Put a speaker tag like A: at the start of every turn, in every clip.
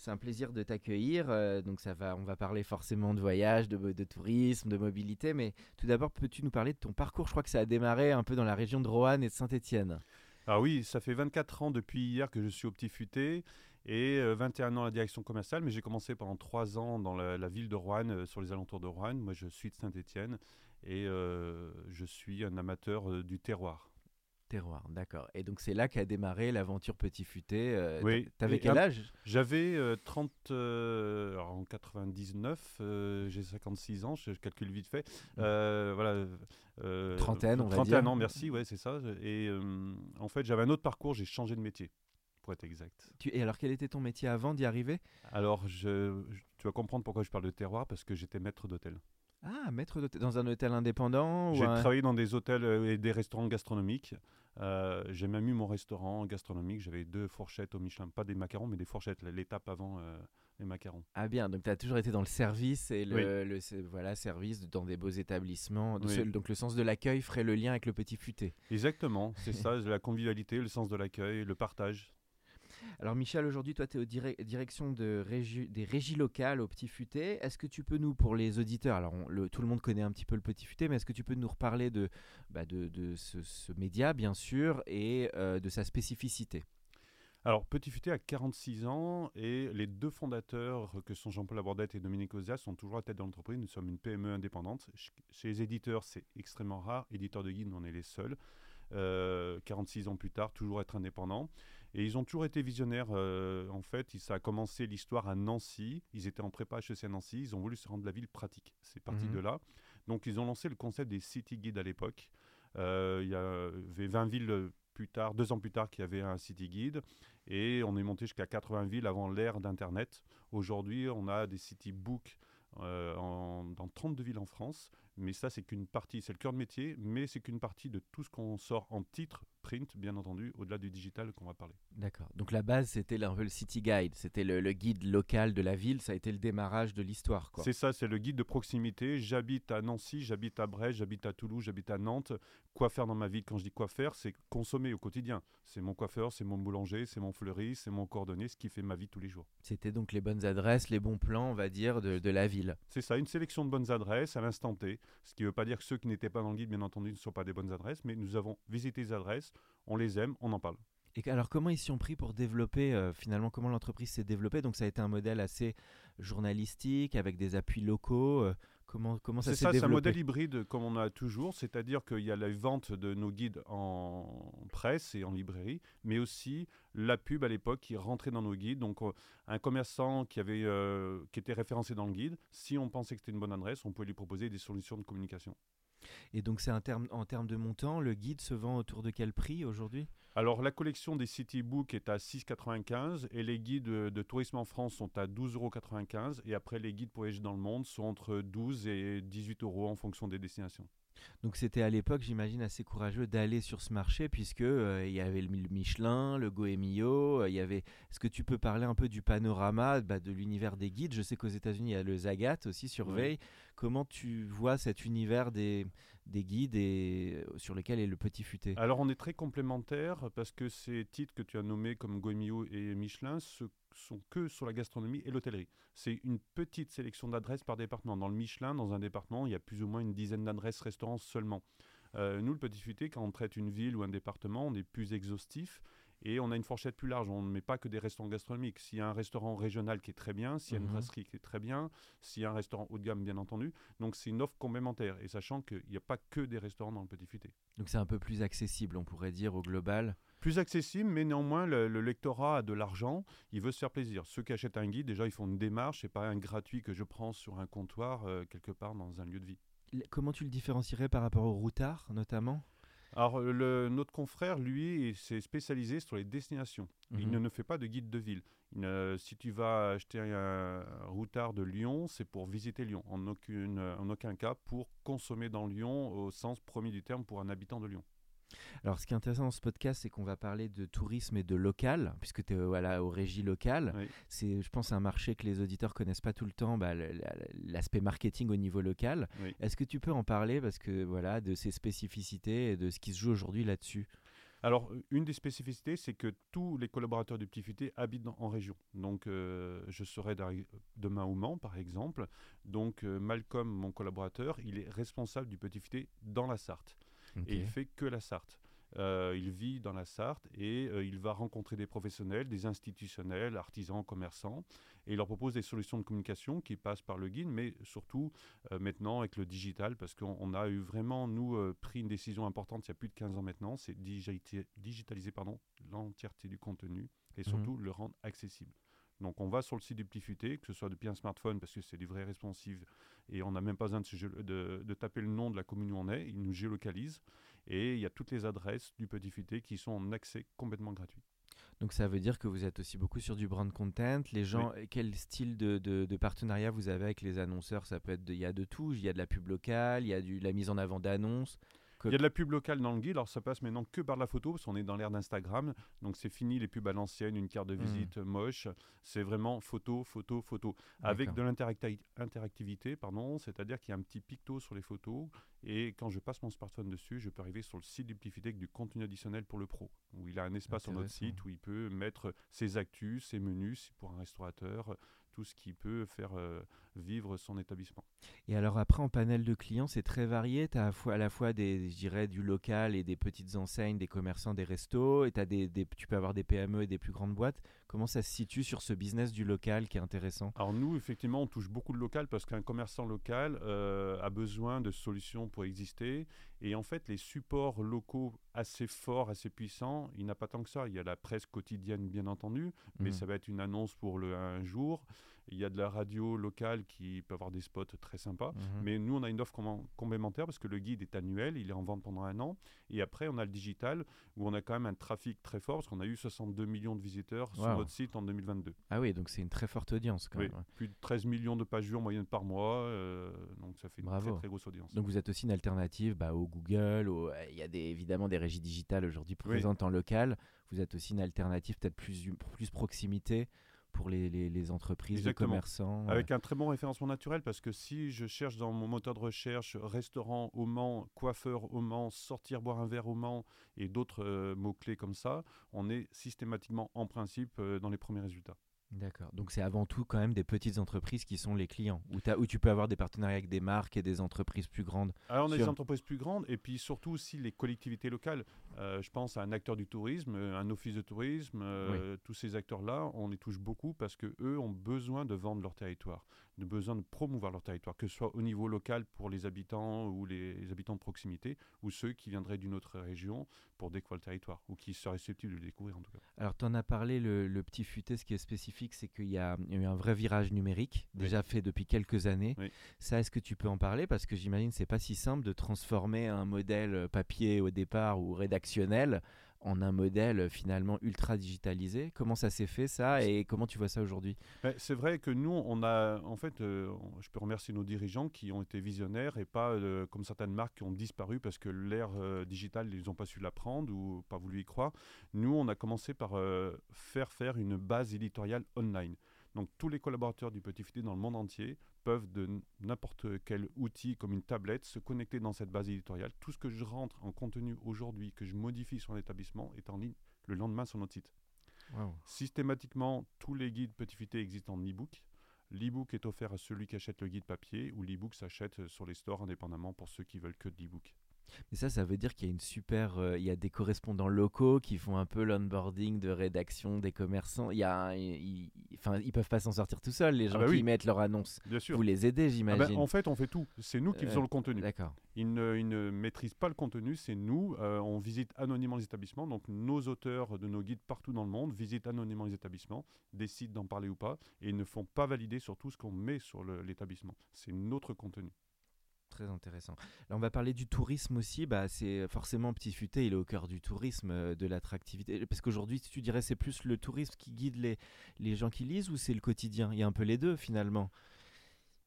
A: C'est un plaisir de t'accueillir. euh, donc ça va, on va parler forcément de voyage, de, tourisme, de mobilité, mais tout d'abord peux-tu nous parler de ton parcours? Je crois que ça a démarré un peu dans la région de Roanne et de Saint-Étienne.
B: Ah oui, ça fait 24 ans depuis hier que je suis au Petit Futé et euh, 21 ans à la direction commerciale, mais j'ai commencé pendant 3 ans dans la, ville de Roanne, euh, sur les alentours de Roanne. Moi, je suis de Saint-Étienne et euh, je suis un amateur euh, du terroir.
A: Terroir, d'accord. Et donc c'est là qu'a démarré l'aventure Petit Futé. euh,
B: Oui.
A: T'avais quel âge?
B: J'avais euh, 30, euh, alors en 99, euh, j'ai 56 ans, je, calcule vite fait. Euh, voilà. euh,
A: Trentaine, on va
B: 31
A: dire.
B: ans, merci, ouais, c'est ça. Et en fait, j'avais un autre parcours, j'ai changé de métier, pour être exact.
A: Tu- Et alors quel était ton métier avant d'y arriver?
B: Alors, je, je- tu vas comprendre pourquoi je parle de terroir, parce que j'étais maître d'hôtel.
A: Ah, maître d'hôtel dans un hôtel indépendant
B: J'ai
A: un-
B: travaillé dans des hôtels et des restaurants gastronomiques. Euh, j'ai même eu mon restaurant gastronomique. J'avais deux fourchettes au Michelin, pas des macarons, mais des fourchettes, l'étape avant euh, les macarons.
A: Ah bien, donc tu as toujours été dans le service et le,
B: Oui.
A: le- c'est- voilà, service dans des beaux établissements.
B: Oui.
A: Ce- Donc le sens de l'accueil ferait le lien avec le petit futé.
B: Exactement, c'est ça, la convivialité, le sens de l'accueil, le partage.
A: Alors Michel, aujourd'hui toi tu es aux direction de régi- des régies locales au petit futé. Est-ce que tu peux nous, pour les auditeurs, alors tout le monde connaît un petit peu le petit futé, mais est-ce que tu peux nous reparler de, bah, ce, média bien sûr et euh, de sa spécificité?
B: Alors, Petit Futé a 46 ans et les deux fondateurs, que sont Jean-Paul Labordette et Dominique Ozia, sont toujours à tête de l'entreprise. Nous sommes une PME indépendante. Ch- Chez les éditeurs, c'est extrêmement rare. Éditeurs de guide, on est les seuls. Euh, 46 ans plus tard, toujours être indépendant. Et ils ont toujours été visionnaires. euh, en fait, ça a commencé l'histoire à Nancy. Ils étaient en prépa HEC à Nancy. Ils ont voulu se rendre la ville pratique. C'est parti
A: Mhm.
B: de là. Donc, ils ont lancé le concept des City Guides à l'époque. Euh, il y avait 20 villes plus tard, deux ans plus tard, qui avaient un City Guide. Et on est monté jusqu'à 80 villes avant l'ère d'Internet. Aujourd'hui, on a des City Books euh, en- dans 32 villes en France. Mais ça, c'est qu'une partie, c'est le cœur de métier, mais c'est qu'une partie de tout ce qu'on sort en titre, print, bien entendu, au-delà du digital qu'on va parler.
A: D'accord. Donc la base c'était un peu le city guide, c'était le, le guide local de la ville, ça a été le démarrage de l'histoire.
B: C'est ça, c'est le guide de proximité. J'habite à Nancy, j'habite à Brest, j'habite à Toulouse, j'habite à Nantes. Quoi faire dans ma vie? Quand je dis quoi faire, c'est consommer au quotidien. C'est mon coiffeur, c'est mon boulanger, c'est mon fleuriste, c'est mon cordonnier, ce qui fait ma vie tous les jours.
A: C'était donc les bonnes adresses, les bons plans, on va dire, de, de la ville.
B: C'est ça, une sélection de bonnes adresses à l'instant T. Ce qui ne veut pas dire que ceux qui n'étaient pas dans le guide, bien entendu, ne sont pas des bonnes adresses, mais nous avons visité les adresses, on les aime, on en parle.
A: Et alors comment ils s'y ont pris pour développer, euh, finalement, comment l'entreprise s'est développée? Donc ça a été un modèle assez journalistique, avec des appuis locaux. euh, comment, comment ça
B: C'est
A: s'est
B: ça, c'est un modèle hybride comme on a toujours, c'est-à-dire qu'il y a la vente de nos guides en presse et en librairie, mais aussi la pub à l'époque qui rentrait dans nos guides. Donc euh, un commerçant qui, avait, euh, qui était référencé dans le guide, si on pensait que c'était une bonne adresse, on pouvait lui proposer des solutions de communication.
A: Et donc c'est terme, en termes de montant, le guide se vend autour de quel prix aujourd'hui?
B: Alors la collection des City Books est à 6,95 et les guides de, tourisme en France sont à 12,95 et après les guides pour voyager dans le monde sont entre 12 et 18 euros en fonction des destinations.
A: Donc c'était à l'époque, j'imagine, assez courageux d'aller sur ce marché puisque euh, il y avait le Mi- Michelin, le Goemio, euh, il y avait. Est-ce que tu peux parler un peu du panorama bah, de l'univers des guides? Je sais qu'aux États-Unis il y a le Zagat aussi sur
B: Oui.
A: Veil. Comment tu vois cet univers des, des guides et euh, sur lequel est le petit futé
B: Alors on est très complémentaires parce que ces titres que tu as nommés comme Goemio et Michelin ce sont que sur la gastronomie et l'hôtellerie. C'est une petite sélection d'adresses par département. Dans le Michelin, dans un département, il y a plus ou moins une dizaine d'adresses restaurants seulement. Euh, nous, le Petit Futé, quand on traite une ville ou un département, on est plus exhaustif Et on a une fourchette plus large. On ne met pas que des restaurants gastronomiques. S'il y a un restaurant régional qui est très bien, s'il y a une
A: Mhm.
B: brasserie qui est très bien, s'il y a un restaurant haut de gamme, bien entendu. Donc c'est une offre complémentaire. Et sachant qu'il n'y a pas que des restaurants dans le Petit Futé.
A: Donc c'est un peu plus accessible, on pourrait dire, au global.
B: Plus accessible, mais néanmoins, le, le lectorat a de l'argent, il veut se faire plaisir. Ceux qui achètent un guide, déjà, ils font une démarche, c'est pas un gratuit que je prends sur un comptoir euh, quelque part dans un lieu de vie.
A: Comment tu le différencierais par rapport au routard, notamment?
B: Alors, euh, le- notre confrère, lui, s'est spécialisé sur les destinations. Il
A: Mhm.
B: ne, ne fait pas de guide de ville. Il ne- si tu vas acheter un routard de Lyon, c'est pour visiter Lyon. En, aucune, en aucun cas pour consommer dans Lyon au sens premier du terme pour un habitant de Lyon.
A: Alors, ce qui est intéressant dans ce podcast, c'est qu'on va parler de tourisme et de local, puisque tu es voilà, aux régies locales.
B: Oui.
A: C'est, je pense, un marché que les auditeurs connaissent pas tout le temps, bah, l'aspect marketing au niveau local.
B: Oui.
A: Est-ce que tu peux en parler parce que voilà, de ses spécificités et de ce qui se joue aujourd'hui là-dessus?
B: Alors, euh, une des spécificités, c'est que tous les collaborateurs du Petit Futé habitent dans- en région. Donc, euh, je serai demain au Mans, par exemple. Donc, euh, Malcolm, mon collaborateur, il est responsable du Petit Futé dans la Sarthe. Et il fait que la Sarthe. Euh, il vit dans la Sarthe et euh, il va rencontrer des professionnels, des institutionnels, artisans, commerçants, et il leur propose des solutions de communication qui passent par le guide, mais surtout euh, maintenant avec le digital, parce qu'on on a eu vraiment, nous, pris une décision importante il y a plus de 15 ans maintenant, c'est digitaliser pardon, l'entièreté du contenu et surtout le rendre accessible. Donc on va sur le site du Petit Futé, que ce soit depuis un smartphone, parce que c'est du vrai responsive, et on n'a même pas besoin de, de- de taper le nom de la commune où on est, il nous géolocalise, et il y a toutes les adresses du Petit Futé qui sont en accès complètement gratuit.
A: Donc ça veut dire que vous êtes aussi beaucoup sur du brand content. Les gens, quel style de, de- de partenariat vous avez avec les annonceurs? Ça peut être, de- il y a de tout. Il y a de la pub locale, il y a du, la mise en avant d'annonces. Que-
B: Il y a de la pub locale dans le guide, alors ça passe maintenant que par la photo, parce qu'on est dans l'ère d'Instagram, donc c'est fini les pubs à l'ancienne, une carte de
A: Mhm.
B: visite moche, c'est vraiment photo, photo, photo, avec de l'interactivité, pardon, c'est-à-dire qu'il y a un petit picto sur les photos, et quand je passe mon smartphone dessus, je peux arriver sur le site du Petit avec du contenu additionnel pour le pro, où il a un espace sur notre site où il peut mettre ses actus, ses menus, pour un restaurateur, tout ce qui peut faire euh, vivre son établissement.
A: Et alors après, en panel de clients, c'est très varié. Tu as à, la fois- à la fois des, je dirais, du local et des petites enseignes, des commerçants, des restos. Et des, des- tu peux avoir des PME et des plus grandes boîtes. Comment ça se situe sur ce business du local qui est intéressant?
B: Alors nous, effectivement, on touche beaucoup de local parce qu'un commerçant local euh, a besoin de solutions pour exister. Et en fait, les supports locaux assez forts, assez puissants, il n'y en a pas tant que ça. Il y a la presse quotidienne, bien entendu, mais
A: Mhm.
B: ça va être une annonce pour le un jour. Il y a de la radio locale qui peut avoir des spots très sympas.
A: Mhm.
B: Mais nous, on a une offre complémentaire parce que le guide est annuel, il est en vente pendant un an. Et après, on a le digital où on a quand même un trafic très fort parce qu'on a eu 62 millions de visiteurs sur notre site en 2022.
A: Ah oui, donc c'est une très forte audience quand
B: Oui,
A: même.
B: plus de 13 millions de pages vues en moyenne par mois, euh, donc ça fait une
A: Bravo.
B: très très grosse audience.
A: Donc vous êtes aussi une alternative bah, au Google, au- il y a des, évidemment des régies digitales aujourd'hui
B: Oui.
A: présentes en local. Vous êtes aussi une alternative peut-être plus, plus proximité pour les, les- les entreprises,
B: Exactement.
A: les commerçants.
B: Avec un très bon référencement naturel, parce que si je cherche dans mon moteur de recherche restaurant au Mans, coiffeur au Mans, sortir boire un verre au Mans et d'autres euh, mots-clés comme ça, on est systématiquement en principe euh, dans les premiers résultats.
A: D'accord. Donc c'est avant tout quand même des petites entreprises qui sont les clients, où, t'as- où tu peux avoir des partenariats avec des marques et des entreprises plus grandes.
B: Alors on a des entreprises plus grandes et puis surtout aussi les collectivités locales. Euh, je pense à un acteur du tourisme, un office de tourisme, euh, tous ces acteurs-là, on les touche beaucoup parce que eux ont besoin de vendre leur territoire, de besoin de promouvoir leur territoire, que ce soit au niveau local pour les habitants ou les, les habitants de proximité, ou ceux qui viendraient d'une autre région pour découvrir le territoire, ou qui seraient susceptibles de le découvrir en tout cas.
A: Alors tu en as parlé, le, le petit futé, ce qui est spécifique, c'est qu'il y, a il y a eu un vrai virage numérique, déjà fait depuis quelques années.
B: Oui.
A: Ça, est-ce que tu peux en parler? Parce que j'imagine c'est pas si simple de transformer un modèle papier au départ ou rédactionnel en un modèle euh, finalement ultra digitalisé. Comment ça s'est fait ça et comment tu vois ça aujourd'hui?
B: Mais C'est vrai que nous, on a, en fait, euh, je peux remercier nos dirigeants qui ont été visionnaires et pas euh, comme certaines marques qui ont disparu parce que l'ère euh, digitale, ils n'ont pas su l'apprendre ou pas voulu y croire. Nous, on a commencé par faire faire une base éditoriale online. Donc tous les collaborateurs du Petit Futé dans le monde entier peuvent de n'importe quel outil comme une tablette se connecter dans cette base éditoriale. Tout ce que je rentre en contenu aujourd'hui, que je modifie sur l'établissement, est en ligne le lendemain sur notre site. Systématiquement, tous les guides Petit Futé existent en e-book. L'e-book est offert à celui qui achète le guide papier ou l'e-book s'achète sur les stores indépendamment pour ceux qui veulent que de l'e-book.
A: Et ça, ça veut dire qu'il y a une super, euh, il y a des correspondants locaux qui font un peu l'onboarding de rédaction des commerçants. Il y a, ils, enfin, ils peuvent pas s'en sortir tout seuls. Les
B: Ah
A: gens
B: bah
A: qui
B: oui.
A: mettent leur annonce,
B: Bien sûr.
A: vous les aidez,
B: Ah
A: j'imagine.
B: ben, en fait, on fait tout. C'est nous qui
A: Euh,
B: faisons le contenu.
A: D'accord.
B: Ils ne, ils ne maîtrisent pas le contenu, c'est nous. Euh, on visite anonymement les établissements. Donc, nos auteurs de nos guides partout dans le monde visitent anonymement les établissements, décident d'en parler ou pas, et ils ne font pas valider sur tout ce qu'on met sur l'établissement. C'est notre contenu.
A: Très intéressant. Là, on va parler du tourisme aussi. Bah, c'est forcément Petit Futé, il est au cœur du tourisme, euh, de l'attractivité. Parce qu'aujourd'hui, tu dirais, c'est plus le tourisme qui guide les, les gens qui lisent ou c'est le quotidien? Il y a un peu les deux finalement.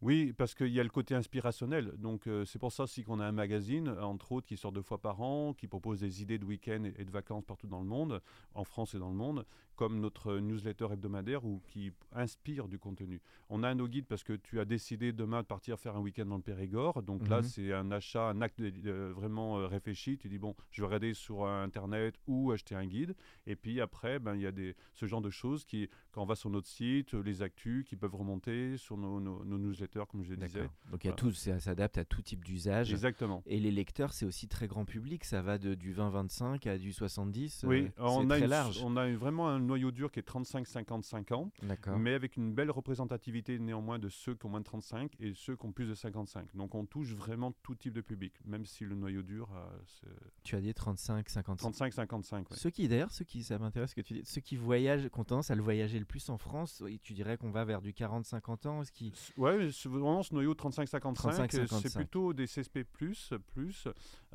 B: Oui, parce qu'il y a le côté inspirationnel. Donc, euh, c'est pour ça aussi qu'on a un magazine, entre autres, qui sort deux fois par an, qui propose des idées de week-end et de vacances partout dans le monde, en France et dans le monde, comme notre newsletter hebdomadaire ou qui inspire du contenu. On a un no guide parce que tu as décidé demain de partir faire un week-end dans le Périgord. Donc là,
A: Mhm.
B: c'est un achat, un acte euh, vraiment euh, réfléchi. Tu dis, bon, je vais regarder sur euh, Internet ou acheter un guide. Et puis après, ben, il y a des, ce genre de choses qui, quand on va sur notre site, les actus qui peuvent remonter sur nos, nos- nos newsletters, comme je le disais.
A: Donc il y a tout, ça s'adapte à tout type d'usage.
B: Exactement.
A: Et les lecteurs, c'est aussi très grand public. Ça va de, du 20-25 à du 70.
B: Oui, on,
A: c'est
B: a
A: très
B: une-
A: large.
B: on a vraiment un noyau dur qui est 35-55 ans, mais avec une belle représentativité néanmoins de ceux qui ont moins de 35 et ceux qui ont plus de 55. Donc on touche vraiment tout type de public, même si le noyau dur, euh,
A: Tu as dit 35-55.
B: 35-55. ouais.
A: Ceux qui, d'ailleurs, ceux qui, ça m'intéresse ce que tu dis, ceux qui voyagent, qui ont tendance à le voyager le plus en France, tu dirais qu'on va vers du 40-50 ans, ce qui...
B: Ouais, vraiment ce noyau 35-55, euh,
A: 35-55.
B: c'est plutôt des CSP+, plus,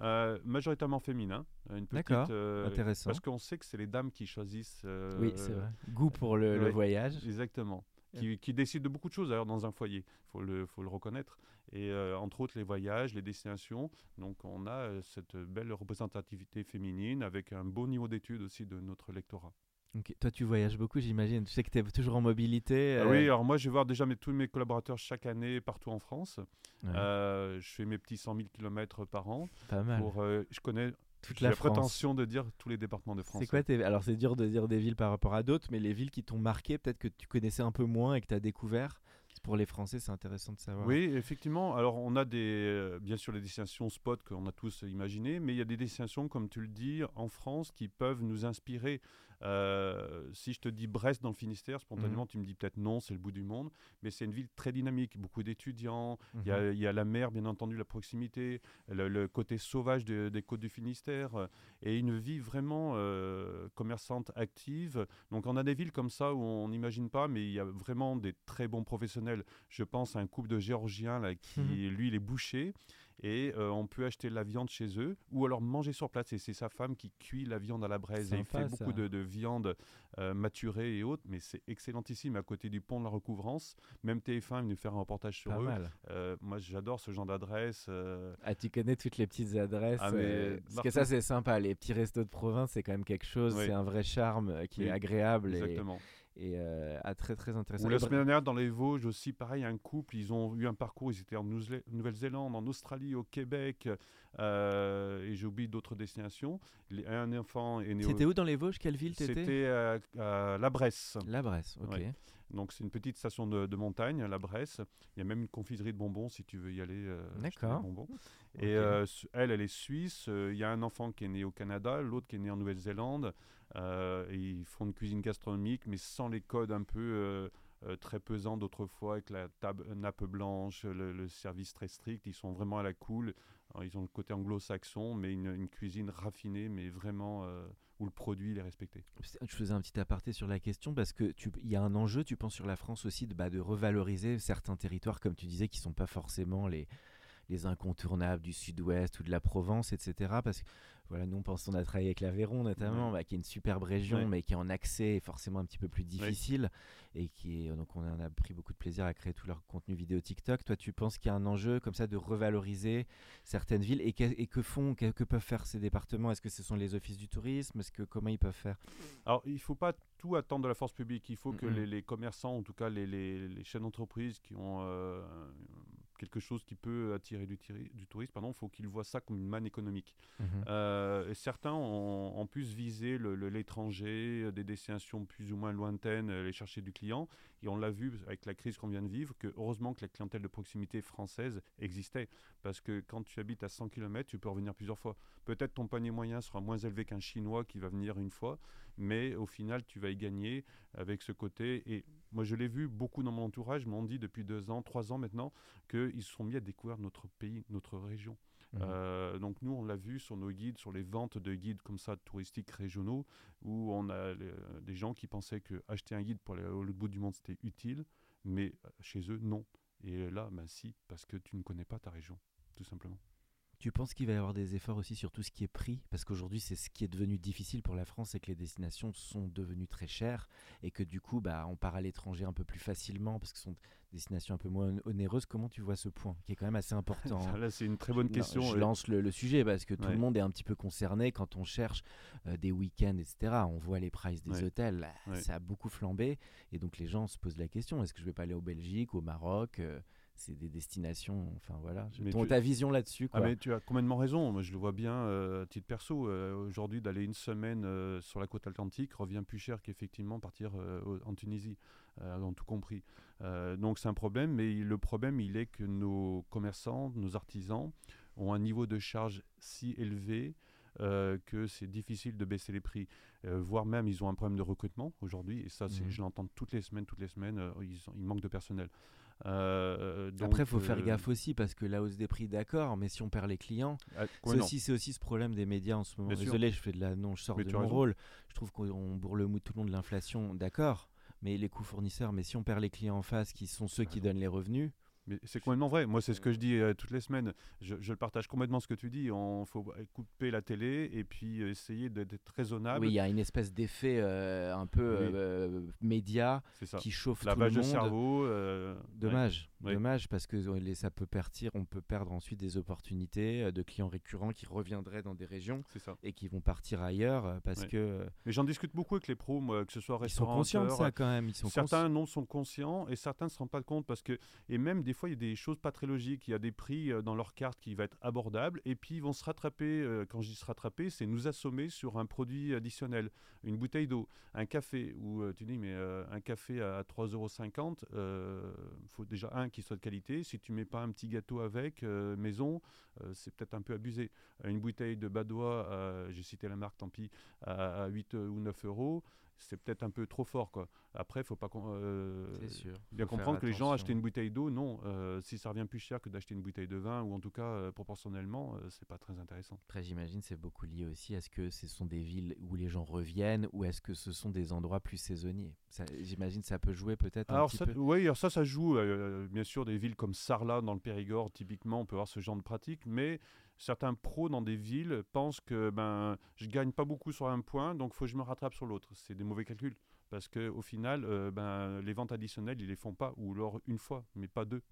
B: euh, majoritairement féminin. Une petite,
A: D'accord,
B: euh,
A: intéressant.
B: Parce qu'on sait que c'est les dames qui choisissent. euh,
A: Oui, c'est vrai. Goût pour le, voyage.
B: Exactement. Qui, qui décide de beaucoup de choses d'ailleurs dans un foyer, il faut le, faut le reconnaître. Et euh, entre autres les voyages, les destinations. Donc on a euh, cette belle représentativité féminine avec un beau niveau d'études aussi de notre lectorat.
A: Ok. Toi, tu voyages beaucoup, j'imagine. Tu sais que tu es toujours en mobilité.
B: Ah
A: euh,
B: oui, alors moi je vais voir déjà mes, tous mes collaborateurs chaque année partout en France.
A: ouais,
B: Euh, je fais mes petits 100 000 km par an.
A: pas mal.
B: Pour, euh, je connais
A: Toute la
B: la
A: France.
B: prétention de dire tous les départements de France.
A: C'est quoi tes... Alors, c'est dur de dire des villes par rapport à d'autres, mais les villes qui t'ont marqué, peut-être que tu connaissais un peu moins et que tu as découvert. Pour les Français, c'est intéressant de savoir.
B: Oui, effectivement. Alors, on a des, euh, bien sûr les destinations spot qu'on a tous imaginées, mais il y a des destinations, comme tu le dis, en France qui peuvent nous inspirer. Euh, si je te dis Brest dans le Finistère, spontanément,
A: Mhm.
B: tu me dis peut-être non, c'est le bout du monde, mais c'est une ville très dynamique, beaucoup d'étudiants,
A: Mhm.
B: il y a- y, a la mer, bien entendu, la proximité, le, le côté sauvage de- des côtes du Finistère, euh, et une vie vraiment euh, commerçante active. Donc on a des villes comme ça où on n'imagine pas, mais il y a vraiment des très bons professionnels. Je pense à un couple de Géorgiens là, qui,
A: Mhm.
B: lui, il est boucher. Et euh, on peut acheter la viande chez eux ou alors manger sur place. Et c'est sa femme qui cuit la viande à la braise. Et il fait beaucoup de, de viande euh, maturée et autres. Mais c'est excellentissime à côté du pont de la Recouvrance. Même TF1 est venu faire un reportage sur
A: Pas
B: eux. Euh, moi, j'adore ce genre d'adresse.
A: Ah, tu connais toutes les petites adresses.
B: Ah, mais
A: parce que ça, c'est sympa. Les petits restos de province, c'est quand même quelque chose.
B: Oui.
A: C'est un vrai charme qui
B: Oui,
A: est agréable
B: exactement.
A: et, euh, ah, très très intéressant.
B: Ou
A: Et
B: la semaine dernière, dans les Vosges aussi, pareil, un couple, ils ont eu un parcours, ils étaient en Nouvelle-Zélande, en Australie, au Québec, euh, et j'ai oublié d'autres destinations. Les- Un enfant est né au-
A: C'était où dans les Vosges? Quelle ville t'étais?
B: C'était à, à La Bresse.
A: La Bresse, ok.
B: Ouais. Donc c'est une petite station de, de montagne, La Bresse. Il y a même une confiserie de bonbons si tu veux y aller. euh,
A: D'accord.
B: bonbons. Et euh, elle, elle est suisse. Euh, Il y a un enfant qui est né au Canada, l'autre qui est né en Nouvelle-Zélande. Euh, ils font une cuisine gastronomique, mais sans les codes un peu euh, euh, très pesants d'autrefois, avec la table, nappe blanche, le, service très strict. Ils sont vraiment à la cool. Ils ont le côté anglo-saxon, mais une, cuisine raffinée, mais vraiment où le produit est respecté.
A: Je faisais un petit aparté sur la question parce que il y a un enjeu, tu penses sur la France aussi, de, bah, de revaloriser certains territoires, comme tu disais, qui sont pas forcément les, les incontournables du sud-ouest ou de la Provence, etc. Parce que voilà, nous on pense on a travaillé avec l'Aveyron notamment,
B: Ouais.
A: bah, qui est une superbe région,
B: Ouais.
A: mais qui en accès est forcément un petit peu plus difficile et qui est donc on en a pris beaucoup de plaisir à créer tout leur contenu vidéo TikTok. Toi, tu penses qu'il y a un enjeu comme ça de revaloriser certaines villes et que, et que font, que, que peuvent faire ces départements? Est-ce que ce sont les offices du tourisme? Est-ce que comment ils peuvent faire?
B: Alors, il ne faut pas tout attendre de la force publique. Il faut que les, les commerçants, en tout cas les, les, les chaînes d'entreprise qui ont euh, quelque chose qui peut attirer du, du tourisme, pardon, il faut qu'ils voient ça comme une manne économique.
A: Mhm.
B: Euh, et certains ont en plus visé l'étranger, euh, des destinations plus ou moins lointaines, euh, aller chercher du client. Et on l'a vu avec la crise qu'on vient de vivre, que heureusement que la clientèle de proximité française existait. Parce que quand tu habites à 100 km, tu peux revenir plusieurs fois. Peut-être ton panier moyen sera moins élevé qu'un Chinois qui va venir une fois, mais au final, tu vas y gagner avec ce côté. Et moi, je l'ai vu, beaucoup dans mon entourage m'ont dit depuis deux ans, trois ans maintenant, qu'ils se sont mis à découvrir notre pays, notre région.
A: Mhm.
B: Euh, donc nous, on l'a vu sur nos guides, sur les ventes de guides comme ça touristiques régionaux, où on a euh, des gens qui pensaient que acheter un guide pour aller au bout du monde, c'était utile, mais euh, chez eux, non. Et là, ben si, parce que tu ne connais pas ta région, tout simplement.
A: Tu penses qu'il va y avoir des efforts aussi sur tout ce qui est prix? Parce qu'aujourd'hui, c'est ce qui est devenu difficile pour la France, c'est que les destinations sont devenues très chères et que du coup, bah, on part à l'étranger un peu plus facilement parce que ce sont des destinations un peu moins onéreuses. Comment tu vois ce point qui est quand même assez important hein?
B: Là, c'est une très bonne
A: Non,
B: question.
A: Je lance le, le sujet parce que tout le monde est un petit peu concerné quand on cherche euh, des week-ends, etc. On voit les prices des
B: Ouais.
A: hôtels,
B: Ouais.
A: ça a beaucoup flambé. Et donc les gens se posent la question est-ce que je vais pas aller au Belgique, au Maroc euh, C'est des destinations, enfin voilà. Je-
B: Mais
A: ton-
B: tu-
A: Ta vision là-dessus,
B: Ah mais tu as complètement raison, moi je le vois bien euh, à titre perso, euh, aujourd'hui d'aller une semaine euh, sur la côte atlantique revient plus cher qu'effectivement partir euh, en Tunisie, en tout compris. Donc c'est un problème, mais le problème il est que nos commerçants, nos artisans ont un niveau de charge si élevé euh, que c'est difficile de baisser les prix, Euh, voire même ils ont un problème de recrutement aujourd'hui, et ça
A: Mhm.
B: je l'entends toutes les semaines, toutes les semaines, euh, ils, manquent de personnel. Euh,
A: Après, il faut faire
B: euh,
A: gaffe aussi parce que la hausse des prix, d'accord, mais si on perd les clients,
B: ah,
A: c'est aussi, ce problème des médias en ce moment.
B: Bien sûr.
A: Désolé, je fais de la, non, je sors
B: Mais
A: de mon
B: raison.
A: rôle. Je trouve qu'on bourre le mou tout le long de l'inflation, d'accord, mais les coûts fournisseurs. Mais si on perd les clients en face, qui sont ceux qui donnent les revenus,
B: Mais c'est complètement vrai. Moi, c'est ce que je dis euh, toutes les semaines. Je, je le partage complètement ce que tu dis. Il faut couper la télé et puis essayer d'être raisonnable.
A: oui, il y a une espèce d'effet euh, un peu euh, média qui chauffe tout le monde.
B: cerveau.
A: Dommage,
B: Ouais.
A: dommage parce que ça peut partir, on peut perdre ensuite des opportunités de clients récurrents qui reviendraient dans des régions et qui vont partir ailleurs parce
B: Ouais.
A: que
B: Mais j'en discute beaucoup avec les pros, moi, que ce soit
A: ils sont conscients de ça quand même. Ils sont
B: Certains non sont conscients et certains ne se rendent pas compte parce que et même des fois il y a des choses pas très logiques. Il y a des prix euh, dans leur carte qui va être abordable et puis ils vont se rattraper. euh, quand je dis se rattraper, c'est nous assommer sur un produit additionnel, une bouteille d'eau, un café où euh, tu dis mais un café à 3,50 euros, il faut déjà un qui soit de qualité. Si tu mets pas un petit gâteau avec maison, c'est peut-être un peu abusé. Une bouteille de Badois, j'ai cité la marque, tant pis, à, à 8 ou 9 euros c'est peut-être un peu trop fort quoi. Après, il faut pas euh,
A: sûr.
B: bien
A: Faut
B: comprendre que les gens achetaient une bouteille d'eau, non. Euh, si ça revient plus cher que d'acheter une bouteille de vin ou en tout cas euh, proportionnellement, euh, c'est pas très intéressant.
A: Après, j'imagine c'est beaucoup lié aussi. Est-ce que ce sont des villes où les gens reviennent ou est-ce que ce sont des endroits plus saisonniers? J'imagine ça peut jouer peut-être un
B: Alors
A: petit
B: ça,
A: peu.
B: oui, alors ça, ça joue. bien sûr, des villes comme Sarlat dans le Périgord, typiquement, on peut avoir ce genre de pratique, mais certains pros dans des villes pensent que ben je gagne pas beaucoup sur un point, donc faut que je me rattrape sur l'autre. C'est des mauvais calculs parce que au final, euh, ben les ventes additionnelles, ils les font pas ou alors une fois, mais pas deux.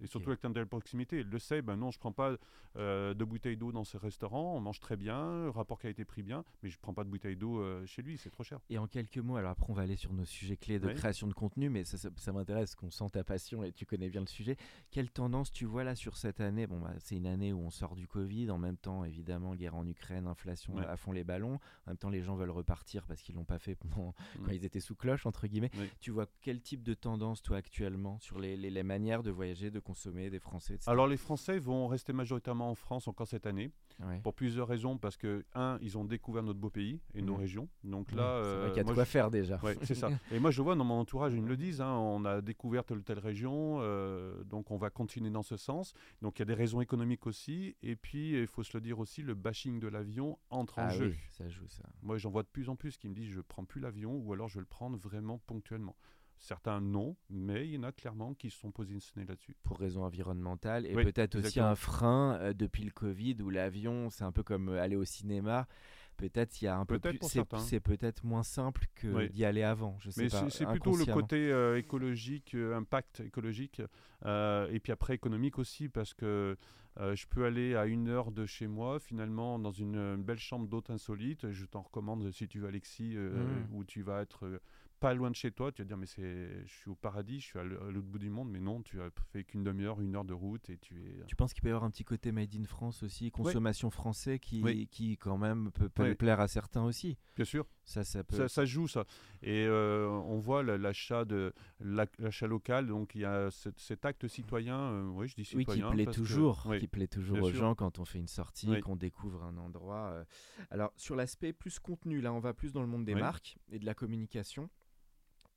B: Et surtout avec de proximité. Il le sait, ben non, je prends pas euh, de bouteilles d'eau dans ce restaurant, on mange très bien, rapport qualité-prix bien, mais je prends pas de bouteille d'eau euh, chez lui, c'est trop cher.
A: Et en quelques mots, alors après on va aller sur nos sujets clés de création de contenu, mais ça, ça, ça m'intéresse qu'on sent ta passion et tu connais bien le sujet. Quelle tendance tu vois là sur cette année? Bon, bah, c'est une année où on sort du Covid, en même temps évidemment guerre en Ukraine, inflation
B: Ouais.
A: à fond les ballons, en même temps les gens veulent repartir parce qu'ils l'ont pas fait pendant
B: Mm.
A: quand ils étaient sous cloche entre guillemets. Tu vois quel type de tendance toi actuellement sur les, les- les manières de voyager, de consommer des Français etc.
B: Alors les Français vont rester majoritairement en France encore cette année.
A: Ouais.
B: Pour plusieurs raisons, parce que, un, ils ont découvert notre beau pays et nos
A: Mhm.
B: régions. Donc
A: Ouais,
B: là,
A: c'est vrai qu'il y a de quoi
B: je-
A: faire déjà.
B: Ouais, c'est ça. Et moi, je vois dans mon entourage, ils me le disent. hein, on a découvert telle ou telle région, euh, donc on va continuer dans ce sens. Donc il y a des raisons économiques aussi. Et puis, il faut se le dire aussi, le bashing de l'avion entre en
A: Ah
B: jeu.
A: ça joue ça.
B: Moi, j'en vois de plus en plus qui me disent je prends plus l'avion ou alors je le prends vraiment ponctuellement. Certains non, mais il y en a clairement qui se sont positionnés là-dessus.
A: pour raisons environnementales et
B: Oui,
A: peut-être aussi un frein euh, depuis le Covid où l'avion c'est un peu comme euh, aller au cinéma peut-être il y a un peu plus c'est, peut-être moins simple que
B: Oui.
A: d'y aller avant je sais
B: Mais
A: pas
B: c'est c'est plutôt le côté euh, écologique, impact écologique, et puis après économique aussi, parce que euh, je peux aller à une heure de chez moi, finalement, dans une, euh, belle chambre d'hôte insolite. Je t'en recommande si tu vas Alexis, euh,
A: Mm.
B: où tu vas être euh, pas loin de chez toi, tu vas dire mais c'est, je suis au paradis, je suis à l'autre bout du monde, mais non, tu as fait qu'une demi-heure, une heure de route et tu es.
A: Tu penses qu'il peut y avoir un petit côté made in France aussi, consommation français qui, qui quand même peut, plaire à certains aussi.
B: Bien sûr.
A: Ça, ça, peut...
B: ça, joue ça. Et on voit l'achat de l'achat local, donc il y a cet, acte citoyen, oui je dis citoyen.
A: Oui, qui plaît toujours, qui plaît toujours aux gens quand on fait une sortie, qu'on découvre un endroit. Euh. Alors sur l'aspect plus contenu, là on va plus dans le monde des marques et de la communication.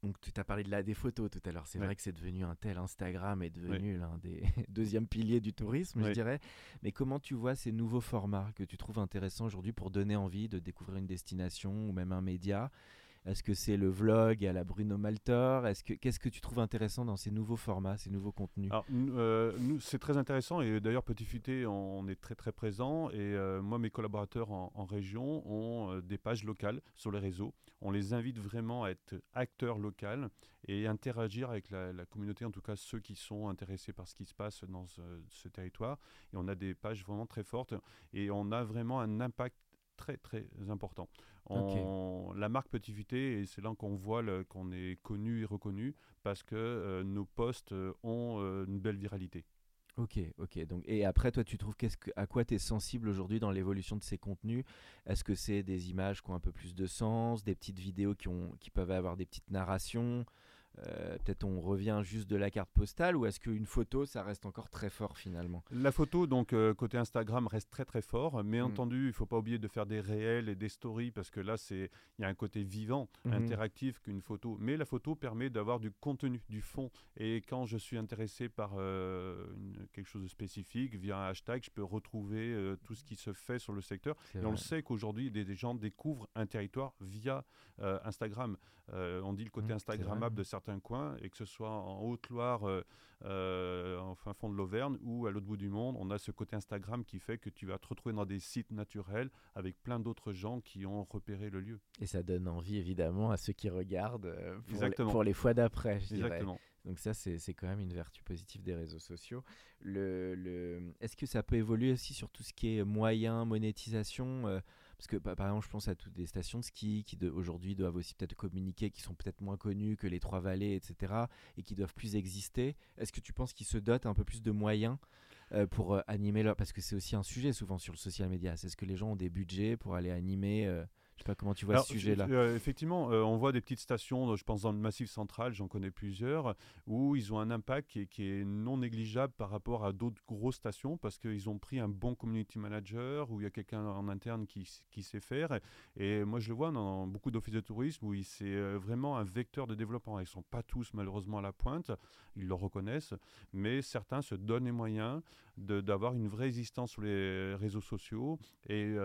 A: Donc tu as parlé de la des photos tout à l'heure. C'est vrai que c'est devenu un tel Instagram est devenu l'un des deuxièmes piliers du tourisme, je dirais. Mais comment tu vois ces nouveaux formats que tu trouves intéressants aujourd'hui pour donner envie de découvrir une destination ou même un média? Est-ce que c'est le vlog à la Bruno Maltor? Est-ce que qu'est-ce que tu trouves intéressant dans ces nouveaux formats, ces nouveaux contenus?
B: Euh, c'est très intéressant et d'ailleurs Petit Futé, on, est très très présent et euh, moi mes collaborateurs en, région ont euh, des pages locales sur les réseaux. On les invite vraiment à être acteurs locaux et interagir avec la, communauté, en tout cas ceux qui sont intéressés par ce qui se passe dans ce territoire. Et on a des pages vraiment très fortes et on a vraiment un impact très très important. La marque Petit Futé, et c'est là qu'on voit qu'on est connu et reconnu parce que euh, nos posts euh, ont euh, une belle viralité.
A: Ok, ok. Donc, et après, toi, tu trouves qu'est-ce que, à quoi tu es sensible aujourd'hui dans l'évolution de ces contenus? Est-ce que c'est des images qui ont un peu plus de sens, des petites vidéos qui, ont, qui peuvent avoir des petites narrations? Euh, peut-être on revient juste de la carte postale ou est-ce qu'une photo, ça reste encore très fort finalement?
B: La photo, donc euh, côté Instagram, reste très très fort. Mais mm. entendu, il faut pas oublier de faire des réels et des stories parce que là, il y a un côté vivant, mm-hmm. interactif qu'une photo. Mais la photo permet d'avoir du contenu, du fond. Et quand je suis intéressé par euh, quelque chose de spécifique, via un hashtag, je peux retrouver tout ce qui se fait sur le secteur. Et on le sait qu'aujourd'hui, des, gens découvrent un territoire via Instagram. on dit le côté mm, Instagrammable de certains coins, et que ce soit en Haute-Loire, euh, euh, en fin fond de l'Auvergne ou à l'autre bout du monde, on a ce côté Instagram qui fait que tu vas te retrouver dans des sites naturels avec plein d'autres gens qui ont repéré le lieu.
A: Et ça donne envie évidemment à ceux qui regardent euh, pour, les, pour les fois d'après. Exactement. Donc ça, c'est quand même une vertu positive des réseaux sociaux. Le, le... Est-ce que ça peut évoluer aussi sur tout ce qui est moyen, monétisation parce que par exemple, je pense à toutes des stations de ski qui aujourd'hui doivent aussi peut-être communiquer, qui sont peut-être moins connues que les Trois Vallées, etc. et qui doivent plus exister. Est-ce que tu penses qu'ils se dotent un peu plus de moyens euh, pour euh, animer leur... Parce que c'est aussi un sujet souvent sur le social media. C'est ce que les gens ont des budgets pour aller animer euh, je sais pas comment tu vois ce sujet-là.
B: Euh, effectivement, euh, on voit des petites stations, je pense dans le Massif central, j'en connais plusieurs, où ils ont un impact qui est, non négligeable par rapport à d'autres grosses stations parce qu'ils ont pris un bon community manager, où il y a quelqu'un en interne qui, qui, sait faire. Et moi, je le vois dans beaucoup d'offices de tourisme où c'est euh, vraiment un vecteur de développement. Ils ne sont pas tous malheureusement à la pointe, ils le reconnaissent, mais certains se donnent les moyens d'avoir une vraie existence sur les réseaux sociaux et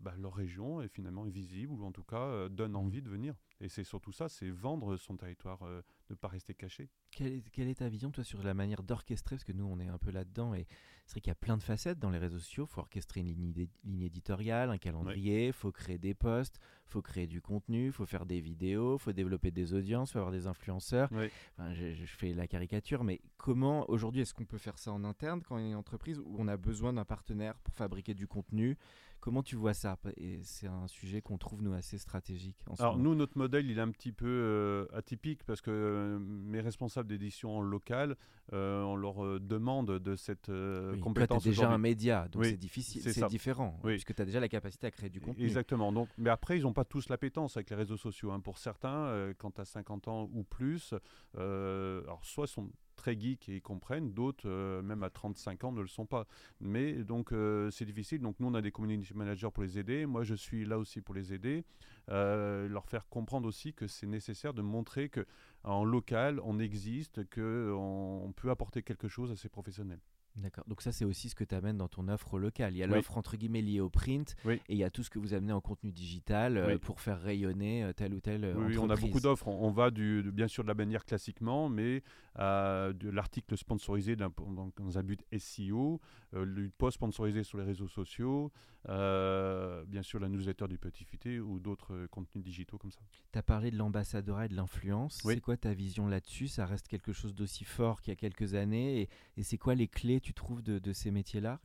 B: bah, leur région est finalement visible ou en tout cas euh, donne envie de venir. Et c'est surtout ça, c'est vendre son territoire, euh, ne pas rester caché.
A: Quelle est, quelle est, ta vision, toi, sur la manière d'orchestrer? Parce que nous, on est un peu là-dedans. Et c'est vrai qu'il y a plein de facettes dans les réseaux sociaux. Il faut orchestrer une ligne, ligne, éditoriale, un calendrier, il faut créer des posts, il faut créer du contenu, il faut faire des vidéos, il faut développer des audiences, il faut avoir des influenceurs. Enfin, je, je, fais la caricature, mais comment, aujourd'hui, est-ce qu'on peut faire ça en interne quand on est une entreprise où on a besoin d'un partenaire pour fabriquer du contenu Comment tu vois ça Et c'est un sujet qu'on trouve nous assez stratégique. En
B: Alors nous, notre modèle, il est un petit peu euh, atypique parce que euh, mes responsables d'édition en local, euh, on leur demande de cette oui, compétence.
A: Tu déjà un média, donc c'est difficile, c'est différent, puisque tu as déjà la capacité à créer du contenu.
B: Exactement. Donc, mais après, ils n'ont pas tous l'appétence avec les réseaux sociaux. Hein. Pour certains, quand tu as 50 ans ou plus, alors soit sont très geeks et ils comprennent, d'autres, euh, même à 35 ans, ne le sont pas. Mais donc, euh, c'est difficile. Donc, nous, on a des community managers pour les aider. Moi, je suis là aussi pour les aider. Euh, leur faire comprendre aussi que c'est nécessaire de montrer qu'en local, on existe, qu'on peut apporter quelque chose à ces professionnels.
A: D'accord. Donc ça, c'est aussi ce que tu amènes dans ton offre locale. Il y a l'offre entre guillemets liée au print et il y a tout ce que vous amenez en contenu digital euh, pour faire rayonner euh, telle ou telle euh, oui,
B: on a beaucoup d'offres. On, va du, bien sûr de la bannière classiquement, mais de l'article sponsorisé dans, dans, un but SEO, le post sponsorisé sur les réseaux sociaux, bien sûr la newsletter du Petit Futé ou d'autres contenus digitaux comme ça.
A: Tu as parlé de l'ambassadeur et de l'influence. C'est quoi ta vision là-dessus? Ça reste quelque chose d'aussi fort qu'il y a quelques années et, et c'est quoi les clés tu trouves de, ces métiers-là?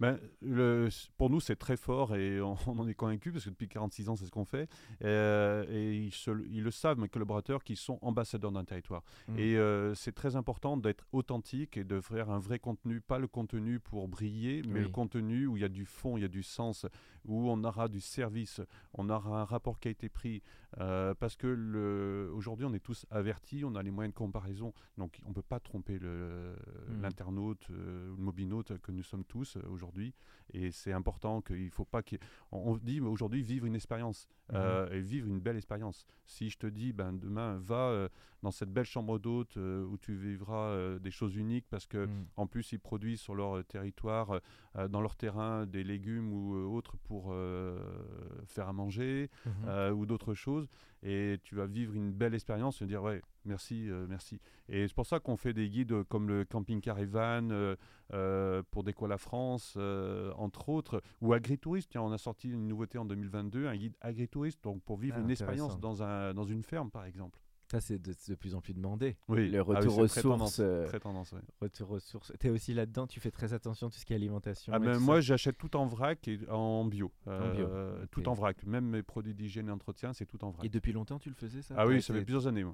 B: Ben, le, pour nous, c'est très fort et on, on en est convaincu parce que depuis 46 ans, c'est ce qu'on fait. Euh, et ils, se- ils le savent, mes collaborateurs, qui sont ambassadeurs d'un territoire.
A: Mm.
B: Et euh, c'est très important d'être authentique et de faire un vrai contenu, pas le contenu pour briller, mais
A: Oui.
B: le contenu où il y a du fond, il y a du sens, où on aura du service, on aura un rapport qui a été pris. Euh, parce que le- aujourd'hui, on est tous avertis, on a les moyens de comparaison, donc on ne peut pas tromper le-
A: Mm.
B: l'internaute, euh, ou le mobinaute que nous sommes tous euh, aujourd'hui. Et c'est important qu'il ne faut pas qu'il. On, dit aujourd'hui vivre une expérience euh, et vivre une belle expérience. Si je te dis ben demain va dans cette belle chambre d'hôte où tu vivras des choses uniques parce que
A: Mm.
B: en plus, ils produisent sur leur territoire, dans leur terrain, des légumes ou autres pour faire à manger euh, ou d'autres choses. Et tu vas vivre une belle expérience et dire ouais, merci, euh, merci. Et c'est pour ça qu'on fait des guides comme le camping caravan euh, euh, pour Déco la France, entre autres, ou agritouriste. Tiens, on a sorti une nouveauté en 2022, un guide agritouriste, donc pour vivre
A: Ah,
B: une expérience
A: intéressant.
B: dans, un, dans une ferme, par exemple.
A: Ça, c'est de, de plus en plus demandé.
B: Oui,
A: Le
B: Ah oui,
A: retour
B: c'est
A: aux
B: très
A: sources.
B: tendance,
A: euh,
B: très tendance, ouais.
A: Retour aux sources. T'es aussi là-dedans, tu fais très attention à tout ce qui est alimentation.
B: Ah ben, moi, j'achète tout en vrac et en bio.
A: bio,
B: Euh,
A: ok.
B: Tout en vrac. Même mes produits d'hygiène et entretien, c'est tout en vrac.
A: Et depuis longtemps, tu le faisais ça
B: Ah oui, ça fait plusieurs années.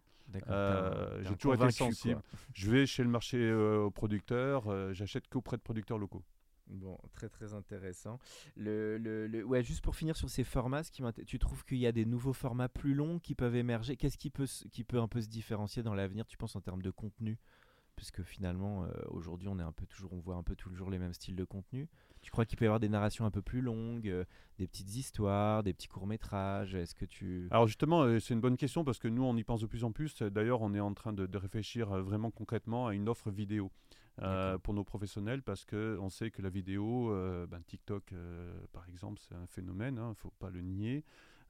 B: Euh, j'ai toujours été sensible.
A: quoi.
B: Je vais chez le marché euh, aux producteurs, euh, j'achète qu'auprès de producteurs locaux.
A: Bon, très très intéressant. Le, le, le- Ouais, juste pour finir sur ces formats, ce qui tu trouves qu'il y a des nouveaux formats plus longs qui peuvent émerger? Qu'est-ce qui peut, qui peut un peu se différencier dans l'avenir, tu penses, en termes de contenu? Puisque finalement, euh, aujourd'hui, on on voit un peu toujours les mêmes styles de contenu. Tu crois qu'il peut y avoir des narrations un peu plus longues, euh, des petites histoires, des petits courts métrages Est-ce que tu
B: Alors justement, euh, c'est une bonne question parce que nous, on y pense de plus en plus. D'ailleurs, on est en train de, réfléchir vraiment concrètement à une offre vidéo euh, pour nos professionnels parce qu'on sait que la vidéo, euh, ben, TikTok euh, par exemple, c'est un phénomène, il ne faut pas le nier.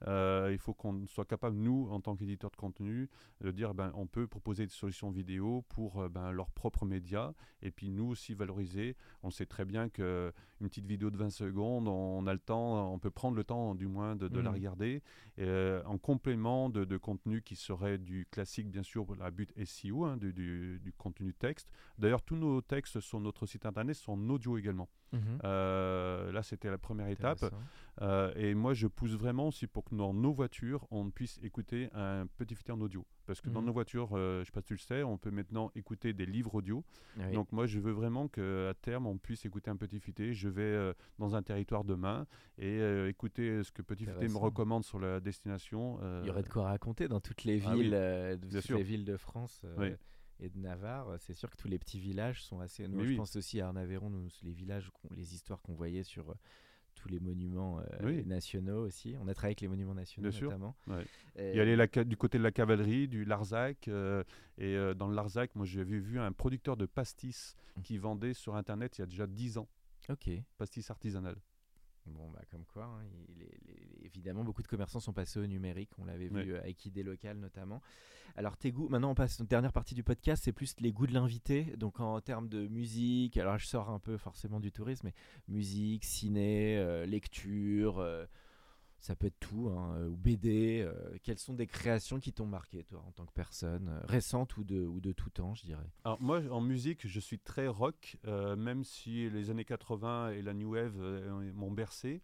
B: Euh, il faut qu'on soit capable, nous, en tant qu'éditeurs de contenu, de dire ben, on peut proposer des solutions vidéo pour euh, ben, leurs propres médias et puis nous aussi valoriser. On sait très bien qu'une petite vidéo de 20 secondes, on a le temps, on peut prendre le temps du moins de, de la
A: Mhm.
B: regarder euh, en complément de, de contenu qui serait du classique, bien sûr, la but SEO, hein, du, du- du contenu texte. D'ailleurs, tous nos textes sur notre site internet sont en audio également. Euh, là, c'était la première étape. Euh, et moi, je pousse vraiment aussi pour que dans nos voitures, on puisse écouter un petit futé en audio. Parce que dans
A: Mhm.
B: nos voitures, euh, je ne sais pas si tu le sais, on peut maintenant écouter des livres audio.
A: Oui.
B: Donc moi, je veux vraiment qu'à terme, on puisse écouter un petit futé. Je vais euh, dans un territoire demain et écouter ce que petit futé me recommande sur la destination.
A: Il y aurait de quoi raconter dans toutes les
B: Ah oui,
A: villes, de- toutes les villes de France
B: Oui.
A: et de Navarre. C'est sûr que tous les petits villages sont assez.
B: Mais
A: je
B: oui.
A: pense aussi à Arnavéron, nous, les villages, les histoires qu'on voyait sur tous les monuments euh,
B: Oui.
A: nationaux aussi. On a travaillé avec les monuments nationaux
B: Bien sûr.
A: notamment.
B: Ouais.
A: Et-
B: Il y a les du côté de la cavalerie, du Larzac. euh, et euh, dans le Larzac, moi, j'avais vu un producteur de pastis
A: Mm.
B: qui vendait sur Internet il y a déjà 10 ans,
A: Ok.
B: pastis artisanal.
A: Bon, bah, comme quoi, hein, il- les- les- évidemment, beaucoup de commerçants sont passés au numérique. On l'avait vu
B: Ouais.
A: euh, avec Idée Locale notamment. Alors, tes goûts, maintenant on passe à la dernière partie du podcast, c'est plus les goûts de l'invité. Donc, en termes de musique, alors je sors un peu forcément du tourisme, mais musique, ciné, euh, lecture, euh, ça peut être tout, hein, euh, ou BD. euh, quelles sont des créations qui t'ont marqué, toi, en tant que personne, euh, récente ou de, ou de tout temps, je dirais?
B: Alors moi, en musique, je suis très rock, euh, même si les années 80 et la new wave m'ont bercé.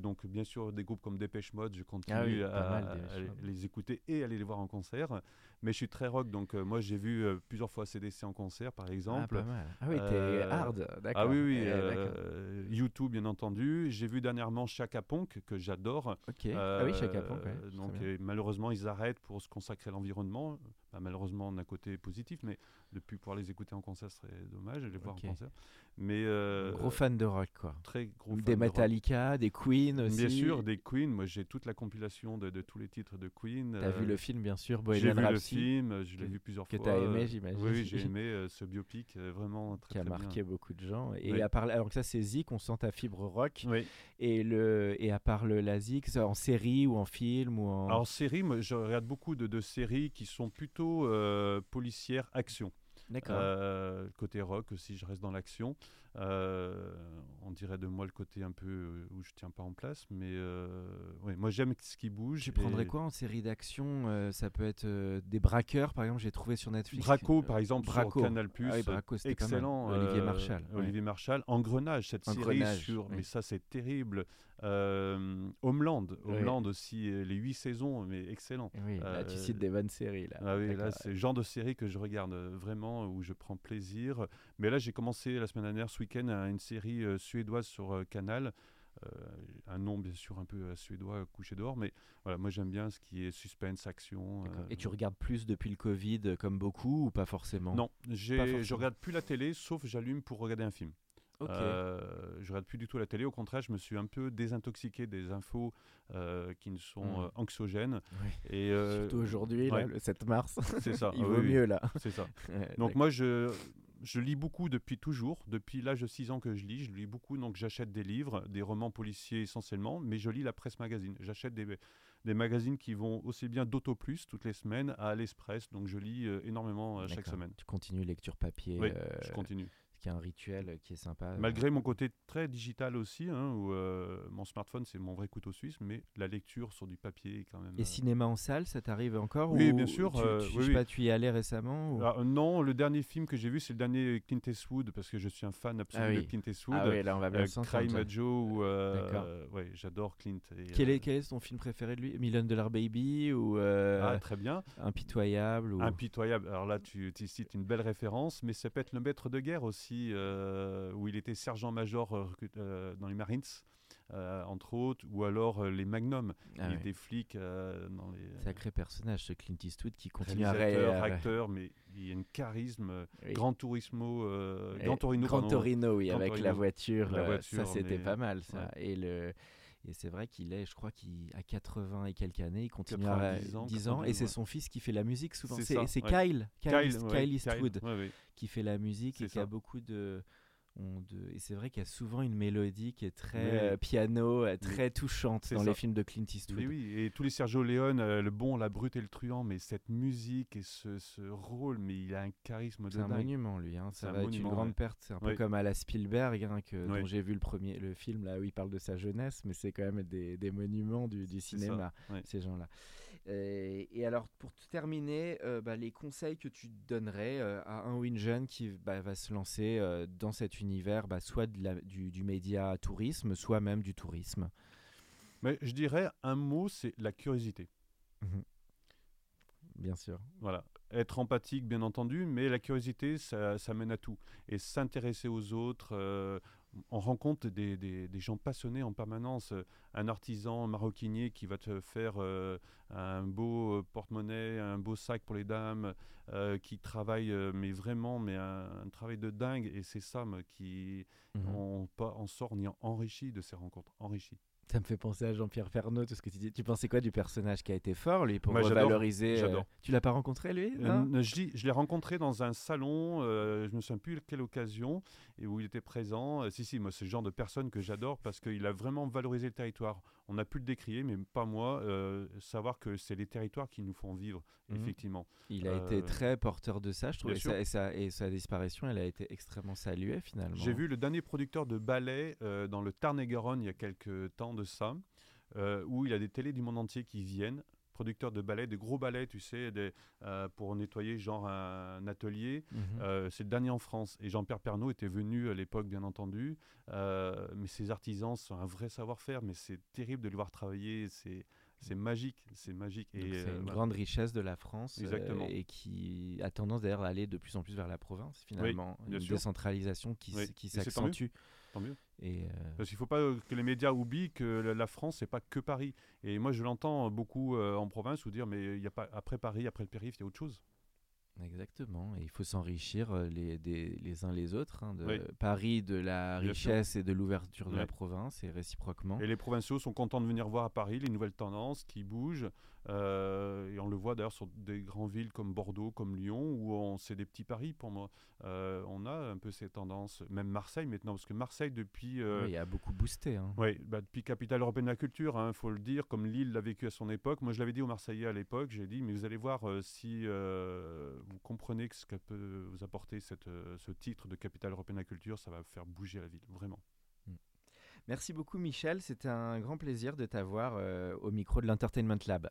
B: Donc bien sûr, des groupes comme Dépêche Mode, je continue
A: Ah oui,
B: à,
A: mal,
B: à- les écouter et aller les voir en concert. Mais je suis très rock, donc euh, moi j'ai vu euh, plusieurs fois CDC en concert, par
A: Ah,
B: exemple.
A: pas mal. Ah oui, t'es
B: Euh,
A: hard, d'accord.
B: Ah oui, oui,
A: Eh.
B: YouTube bien entendu. J'ai vu dernièrement Chaka Ponk, que j'adore.
A: Ok. ah oui, Chaka Ponk, ouais,
B: donc, malheureusement, ils arrêtent pour se consacrer à l'environnement. Bah, malheureusement, d'un côté positif, mais de plus pouvoir les écouter en concert serait dommage, les voir en concert. Mais euh,
A: Gros fan de rock, quoi.
B: très gros fan
A: Des
B: de rock.
A: Metallica, des Queen aussi.
B: Bien sûr, des Queen. Moi, j'ai toute la compilation de, de tous les titres de Queen.
A: T'as vu
B: Euh,
A: le film, bien sûr,
B: J'ai
A: Bohemian
B: vu le
A: Rhapsody,
B: film, je l'ai
A: que-
B: vu plusieurs
A: que
B: fois.
A: t'as aimé,
B: euh,
A: j'imagine.
B: Oui, j'ai aimé euh, ce biopic, vraiment très,
A: qui a
B: très
A: marqué
B: bien.
A: beaucoup de gens. Et
B: Oui.
A: à part, alors que ça, c'est Zik, on sent ta fibre rock.
B: Oui.
A: Et, le, et à part le, la Zik, ça, en série ou en film ou en.
B: Alors série, moi, je regarde beaucoup de, de séries qui sont plutôt policières action. Euh, côté rock aussi, je reste dans l'action. Euh, on dirait de moi le côté un peu euh, où je tiens pas en place, mais euh, ouais, moi j'aime ce qui bouge.
A: Tu prendrais
B: et-
A: quoi en série d'action Euh, Ça peut être des braqueurs, par exemple, j'ai trouvé sur Netflix.
B: Braco, par exemple,
A: Braco.
B: sur Canal+.
A: Ah oui, Braco, mal.
B: excellent.
A: Olivier Marshall. ouais.
B: Olivier Marshall. Engrenage, cette
A: Engrenage,
B: série sur...
A: oui.
B: Mais ça, c'est terrible. Homeland. Homeland aussi, les huit saisons, mais excellent.
A: Oui, là, tu cites des bonnes séries. Là.
B: Ah oui, là, c'est le genre de série que je regarde vraiment, où je prends plaisir. Mais là, j'ai commencé la semaine dernière, ce week-end, une série euh, suédoise sur euh, Canal. Euh, un nom, bien sûr, un peu suédois, couché dehors. Mais voilà, moi, j'aime bien ce qui est suspense, action. Euh,
A: Et tu regardes plus depuis le Covid, comme beaucoup, ou pas forcément?
B: Non,
A: forcément.
B: je regarde plus la télé, sauf j'allume pour regarder un film.
A: Ok.
B: Euh, je regarde plus du tout la télé. Au contraire, je me suis un peu désintoxiqué des infos euh, qui ne sont euh, anxiogènes.
A: Oui.
B: Et
A: Surtout aujourd'hui,
B: ouais.
A: le 7 mars.
B: c'est ça.
A: Il vaut
B: oui,
A: mieux, là.
B: C'est ça.
A: Ouais,
B: Donc moi, je, je lis beaucoup depuis toujours. Depuis l'âge de 6 ans que je lis, je lis beaucoup. Donc j'achète des livres, des romans policiers essentiellement, mais je lis la presse magazine. J'achète des, des magazines qui vont aussi bien d'Auto Plus toutes les semaines à l'Express. Donc je lis euh, énormément euh, chaque semaine.
A: Tu continues lecture papier,
B: Oui,
A: euh,
B: je continue.
A: Qui un rituel euh, qui est sympa.
B: Malgré mon côté très digital aussi, hein, où euh, mon smartphone c'est mon vrai couteau suisse, mais la lecture sur du papier est quand même.
A: Et
B: euh,
A: cinéma en salle, ça t'arrive encore
B: Oui,
A: ou
B: bien sûr,
A: Tu,
B: euh,
A: tu- je
B: oui,
A: sais
B: oui.
A: pas, tu y allais récemment ou-
B: Ah, euh, non, le dernier film que j'ai vu, c'est le dernier Clint Eastwood, parce que je suis un fan absolu
A: Ah oui.
B: de Clint Eastwood.
A: Ah oui, là on va bien
B: Euh. Crime Joe, euh, ouais, j'adore Clint. et,
A: Quel
B: euh,
A: est, quel est ton film préféré de lui? Million Dollar Baby ou euh,
B: Ah, très bien.
A: Impitoyable ou...
B: Impitoyable. Alors là, tu, tu cites une belle référence, mais ça peut être le maître de guerre aussi, euh, où il était sergent-major euh, euh, dans les Marines, entre autres, ou alors les Magnum.
A: Ah
B: il
A: ouais.
B: était flic euh, dans les.
A: Sacré personnage, ce Clint Eastwood qui continue à
B: acteur, mais il y a un charisme.
A: Oui.
B: Grand Turismo, Grand Torino,
A: Gran
B: pardon.
A: Torino, oui, avec la voiture.
B: La voiture,
A: ça, c'était
B: mais-
A: pas mal, ça. Et, le... et c'est vrai qu'il est, je crois qu'à 80 et quelques années, il continue
B: 90
A: à
B: ans,
A: 10 ans. Et
B: 92,
A: c'est son fils qui fait la musique souvent.
B: C'est.
A: Kyle, Kyle, Eastwood qui fait la musique et qui a beaucoup de. De- Et c'est vrai qu'il y a souvent une mélodie qui est très
B: Oui.
A: euh, piano, euh, très touchante dans
B: ça.
A: les films de Clint Eastwood.
B: Mais oui, et tous les Sergio Leone, euh, le bon, la brute et le truand, mais cette musique et ce, ce rôle, mais il a un charisme de
A: C'est un
B: dingue.
A: monument, lui. Hein. Ça
B: un
A: va être une grande
B: ouais.
A: perte. C'est un peu
B: Oui.
A: comme à la Spielberg, hein, que,
B: Oui.
A: dont j'ai vu le premier le film là où il parle de sa jeunesse, mais c'est quand même des, des monuments du, cinéma, ces gens-là. Et, et alors, pour terminer, euh, bah, les conseils que tu donnerais euh, à un ou une jeune qui bah, va se lancer euh, dans cet univers, bah, soit de la- du, du média tourisme, soit même du tourisme?
B: Mais je dirais un mot, c'est la curiosité.
A: Bien sûr.
B: Voilà. Être empathique, bien entendu, mais la curiosité, ça, ça mène à tout. Et s'intéresser aux autres. On rencontre des, des- des gens passionnés en permanence. Euh, Un artisan maroquinier qui va te faire euh, un beau euh, porte-monnaie, un beau sac pour les dames, euh, qui travaille, mais vraiment, mais un, un travail de dingue. Et c'est ça qui. On, pas- on sort, on est enrichi de ces rencontres. Enrichi.
A: Ça me fait penser à Jean-Pierre Pernaut, tout ce que tu dis. Tu pensais quoi du personnage qui a été fort, lui, pour
B: Moi, j'adore.
A: revaloriser euh,
B: J'adore.
A: Tu l'as pas rencontré, lui
B: Euh,
A: non
B: je l'ai rencontré dans un salon, euh, je me souviens plus quelle occasion, et où il était présent. Si, si, moi, c'est le genre de personne que j'adore parce qu'il a vraiment valorisé le territoire. On a pu le décrier, mais pas moi, euh, savoir que c'est les territoires qui nous font vivre,
A: Mhm.
B: effectivement.
A: Il a
B: Euh,
A: été très porteur de ça, je trouve. Et sa, et, sa, et sa disparition, elle a été extrêmement saluée, finalement.
B: J'ai vu le dernier producteur de ballet euh, dans le Tarn-et-Garonne il y a quelques temps de ça, euh, où il y a des télés du monde entier qui viennent. Producteurs de ballet, des gros ballets, tu sais, des, euh, pour nettoyer genre un, atelier.
A: Mhm.
B: Euh, c'est le dernier en France. Et Jean-Pierre Pernaut était venu à l'époque, bien entendu. Euh, mais ces artisans sont un vrai savoir-faire. Mais c'est terrible de le voir travailler. C'est, c'est magique. C'est magique. Et,
A: c'est une grande richesse de la France euh,
B: Exactement.
A: et qui a tendance d'ailleurs à aller de plus en plus vers la province finalement.
B: bien
A: une
B: sûr.
A: décentralisation qui,
B: Oui.
A: qui s'accentue.
B: Tant mieux.
A: Et, euh,
B: Parce qu'il ne faut pas que les médias oublient que la- France, c'est pas que Paris. Et moi, je l'entends beaucoup euh, en province où dire, mais il y a pas après Paris, après le périph', il y a autre chose.
A: Exactement, et il faut s'enrichir euh, les, des- les uns les autres. hein, de
B: Oui.
A: Paris de la richesse et de l'ouverture de la province et réciproquement.
B: Et les provinciaux sont contents de venir voir à Paris les nouvelles tendances qui bougent. Euh, et on le voit d'ailleurs sur des grandes villes comme Bordeaux, comme Lyon, où on c'est des petits paris pour moi. Euh, on a un peu ces tendances, même Marseille maintenant, parce que Marseille depuis...
A: Oui, il a beaucoup boosté. hein.
B: Oui, bah, depuis capitale européenne de la culture, il faut le dire, comme Lille l'a vécu à son époque. Moi, je l'avais dit aux Marseillais à l'époque, j'ai dit, mais vous allez voir euh, si euh, vous comprenez ce que peut vous apporter cette, euh, ce titre de capitale européenne de la culture, ça va faire bouger la ville, vraiment.
A: Merci beaucoup Michel, c'était un grand plaisir de t'avoir euh, au micro de l'Entertainment Lab.